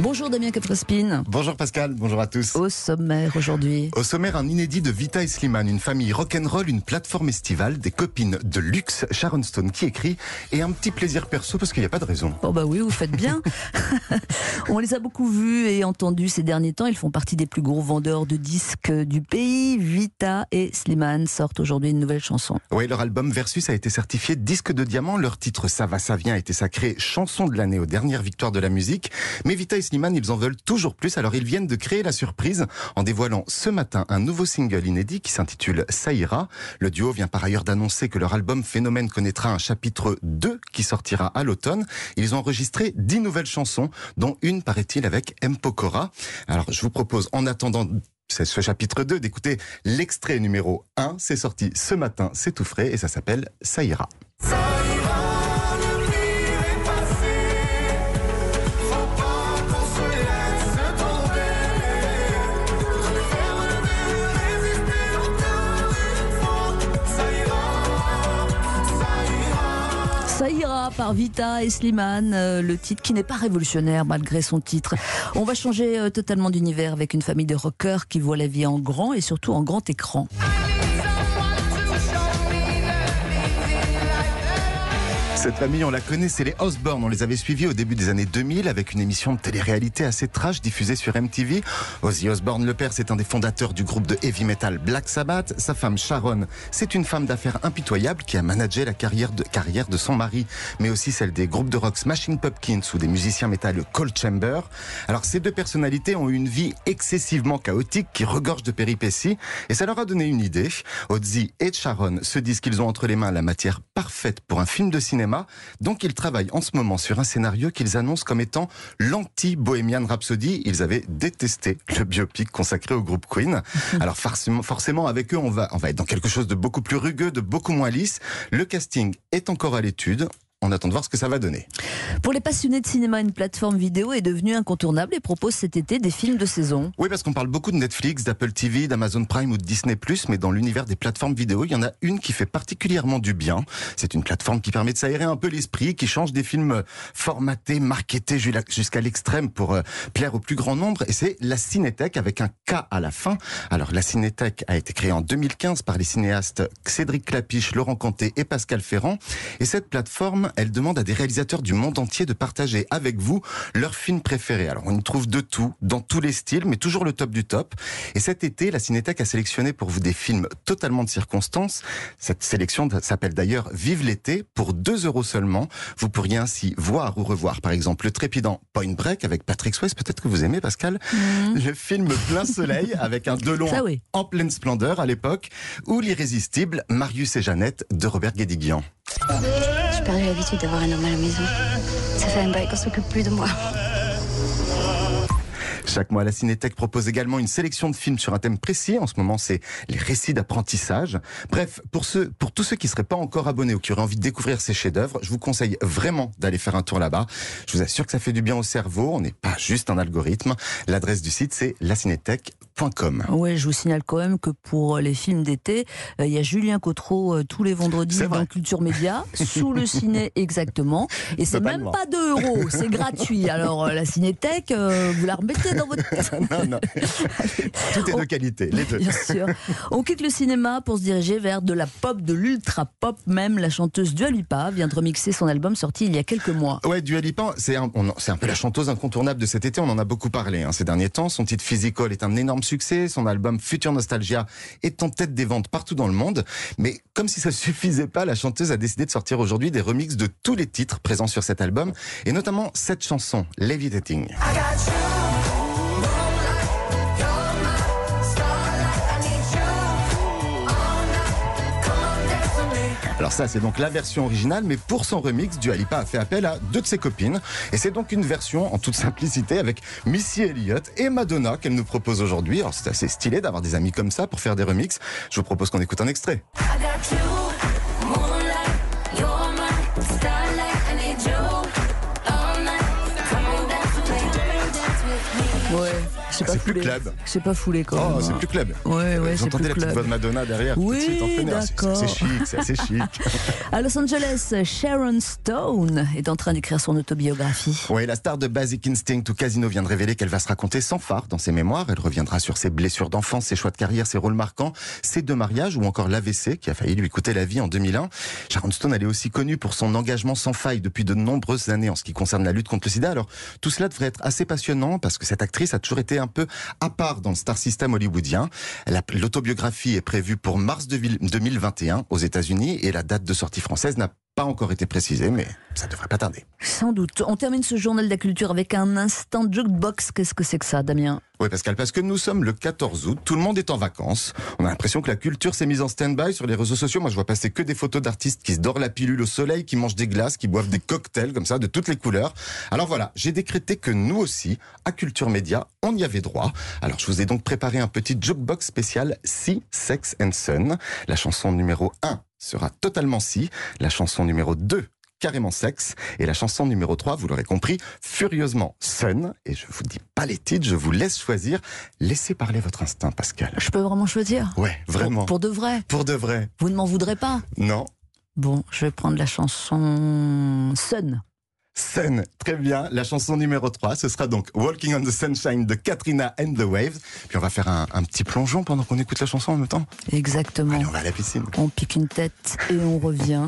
Bonjour Damien Caprespine. Bonjour Pascal, bonjour à tous. Au sommaire aujourd'hui. Au sommaire, un inédit de Vita et Slimane, une famille rock'n'roll, une plateforme estivale, des copines de luxe, Sharon Stone qui écrit, et un petit plaisir perso parce qu'il n'y a pas de raison. Oh bah oui, vous faites bien. On les a beaucoup vus et entendus ces derniers temps. Ils font partie des plus gros vendeurs de disques du pays. Vita et Slimane sortent aujourd'hui une nouvelle chanson. Oui, leur album Versus a été certifié disque de diamant. Leur titre Ça va, ça vient a été sacré chanson de l'année aux dernières victoires de la musique. Mais Vita et Slimane, ils en veulent toujours plus. Alors ils viennent de créer la surprise en dévoilant ce matin un nouveau single inédit qui s'intitule Saïra. Le duo vient par ailleurs d'annoncer que leur album Phénomène connaîtra un chapitre 2 qui sortira à l'automne. Ils ont enregistré 10 nouvelles chansons, dont une, paraît-il, avec M. Pokora. Alors je vous propose, en attendant ce chapitre 2 d'écouter l'extrait numéro 1. C'est sorti ce matin, c'est tout frais et ça s'appelle Saïra. Ça ira par Vita et Slimane, euh, le titre qui n'est pas révolutionnaire malgré son titre. On va changer euh, totalement d'univers avec une famille de rockers qui voit la vie en grand et surtout en grand écran. Cette famille, on la connaît, c'est les Osborne. On les avait suivis au début des années 2000 avec une émission de télé-réalité assez trash diffusée sur MTV. Ozzy Osbourne, le père, c'est un des fondateurs du groupe de heavy metal Black Sabbath. Sa femme Sharon, c'est une femme d'affaires impitoyable qui a managé la carrière de, carrière de son mari, mais aussi celle des groupes de rock Smashing Pumpkins ou des musiciens métal Cold Chamber. Alors ces deux personnalités ont eu une vie excessivement chaotique qui regorge de péripéties et ça leur a donné une idée. Ozzy et Sharon se disent qu'ils ont entre les mains la matière parfaite pour un film de cinéma donc ils travaillent en ce moment sur un scénario qu'ils annoncent comme étant l'anti-Bohemian Rhapsody. Ils avaient détesté le biopic consacré au groupe Queen. Alors forcément, forcément avec eux, on va, on va être dans quelque chose de beaucoup plus rugueux, de beaucoup moins lisse. Le casting est encore à l'étude on attend de voir ce que ça va donner. Pour les passionnés de cinéma, une plateforme vidéo est devenue incontournable et propose cet été des films de saison. Oui, parce qu'on parle beaucoup de Netflix, d'Apple TV, d'Amazon Prime ou de Disney+, mais dans l'univers des plateformes vidéo, il y en a une qui fait particulièrement du bien. C'est une plateforme qui permet de s'aérer un peu l'esprit, qui change des films formatés, marketés jusqu'à l'extrême pour euh, plaire au plus grand nombre, et c'est la Cinétech avec un K à la fin. Alors la Cinétech a été créée en 2015 par les cinéastes Cédric Clapiche, Laurent Canté et Pascal Ferrand, et cette plateforme elle demande à des réalisateurs du monde entier de partager avec vous leurs films préférés. Alors, on y trouve de tout, dans tous les styles, mais toujours le top du top. Et cet été, la Cinétech a sélectionné pour vous des films totalement de circonstances. Cette sélection s'appelle d'ailleurs Vive l'été pour 2 euros seulement. Vous pourriez ainsi voir ou revoir, par exemple, le trépidant Point Break avec Patrick Swayze. Peut-être que vous aimez, Pascal. Mhm. Le film Plein Soleil avec un Delon en pleine splendeur à l'époque. Ou l'irrésistible Marius et Jeannette de Robert Guédiguian. J'ai perdu l'habitude d'avoir un homme à la maison. Ça fait un bail qu'on s'occupe plus de moi. Chaque mois, la Cinétech propose également une sélection de films sur un thème précis. En ce moment, c'est les récits d'apprentissage. Bref, pour ceux, pour tous ceux qui seraient pas encore abonnés ou qui auraient envie de découvrir ces chefs-d'œuvre, je vous conseille vraiment d'aller faire un tour là-bas. Je vous assure que ça fait du bien au cerveau. On n'est pas juste un algorithme. L'adresse du site, c'est lacinétech.com. Oui, je vous signale quand même que pour les films d'été, euh, il y a Julien Cotreau euh, tous les vendredis dans Culture Média, sous le ciné exactement. Et c'est même pas 2 euros, c'est gratuit. Alors euh, la Cinétech, vous la remettez dans votre... non, non. Tout est de qualité, les deux. Bien sûr. On quitte le cinéma pour se diriger vers de la pop, de l'ultra pop même. La chanteuse Dua Lipa vient de remixer son album sorti il y a quelques mois. Ouais, Dua Lipa, c'est un, un, peu la chanteuse incontournable de cet été. On en a beaucoup parlé hein, ces derniers temps. Son titre Physical est un énorme succès. Son album Future Nostalgia est en tête des ventes partout dans le monde. Mais comme si ça suffisait pas, la chanteuse a décidé de sortir aujourd'hui des remixes de tous les titres présents sur cet album, et notamment cette chanson, Levitating. Alors ça, c'est donc la version originale, mais pour son remix, Dua Lipa a fait appel à deux de ses copines. Et c'est donc une version en toute simplicité avec Missy Elliott et Madonna qu'elle nous propose aujourd'hui. Alors c'est assez stylé d'avoir des amis comme ça pour faire des remixes. Je vous propose qu'on écoute un extrait. C'est plus club. C'est pas foulé quand oh, même. c'est plus club. Ouais, ouais, Vous entendez la petite voix de Madonna derrière Oui, d'accord. C'est chic, c'est assez chic. à Los Angeles, Sharon Stone est en train d'écrire son autobiographie. Oui, la star de Basic Instinct ou Casino vient de révéler qu'elle va se raconter sans phare dans ses mémoires. Elle reviendra sur ses blessures d'enfance, ses choix de carrière, ses rôles marquants, ses deux mariages ou encore l'AVC qui a failli lui coûter la vie en 2001. Sharon Stone, elle est aussi connue pour son engagement sans faille depuis de nombreuses années en ce qui concerne la lutte contre le sida. Alors, tout cela devrait être assez passionnant parce que cette actrice a toujours été un peu à part dans le star system hollywoodien. L'autobiographie est prévue pour mars 2021 aux États-Unis et la date de sortie française n'a pas encore été précisée, mais ça devrait pas tarder. Sans doute. On termine ce journal de la culture avec un instant jukebox. Qu'est-ce que c'est que ça, Damien? Oui, Pascal, parce que nous sommes le 14 août, tout le monde est en vacances. On a l'impression que la culture s'est mise en stand-by sur les réseaux sociaux. Moi, je vois passer que des photos d'artistes qui se dorent la pilule au soleil, qui mangent des glaces, qui boivent des cocktails comme ça, de toutes les couleurs. Alors voilà, j'ai décrété que nous aussi, à Culture Média, on y avait droit. Alors je vous ai donc préparé un petit jukebox spécial Si, Sex and Sun. La chanson numéro 1 sera totalement si, la chanson numéro 2 carrément sexe. Et la chanson numéro 3, vous l'aurez compris, furieusement Sun. Et je vous dis pas les titres, je vous laisse choisir. Laissez parler votre instinct, Pascal. Je peux vraiment choisir Ouais, vraiment. Pour, pour, de vrai Pour de vrai. Vous ne m'en voudrez pas Non. Bon, je vais prendre la chanson Sun. Sun, très bien. La chanson numéro 3, ce sera donc Walking on the Sunshine de Katrina and the Waves. Puis on va faire un, un petit plongeon pendant qu'on écoute la chanson en même temps. Exactement. Allez, on va à la piscine. On pique une tête et on revient.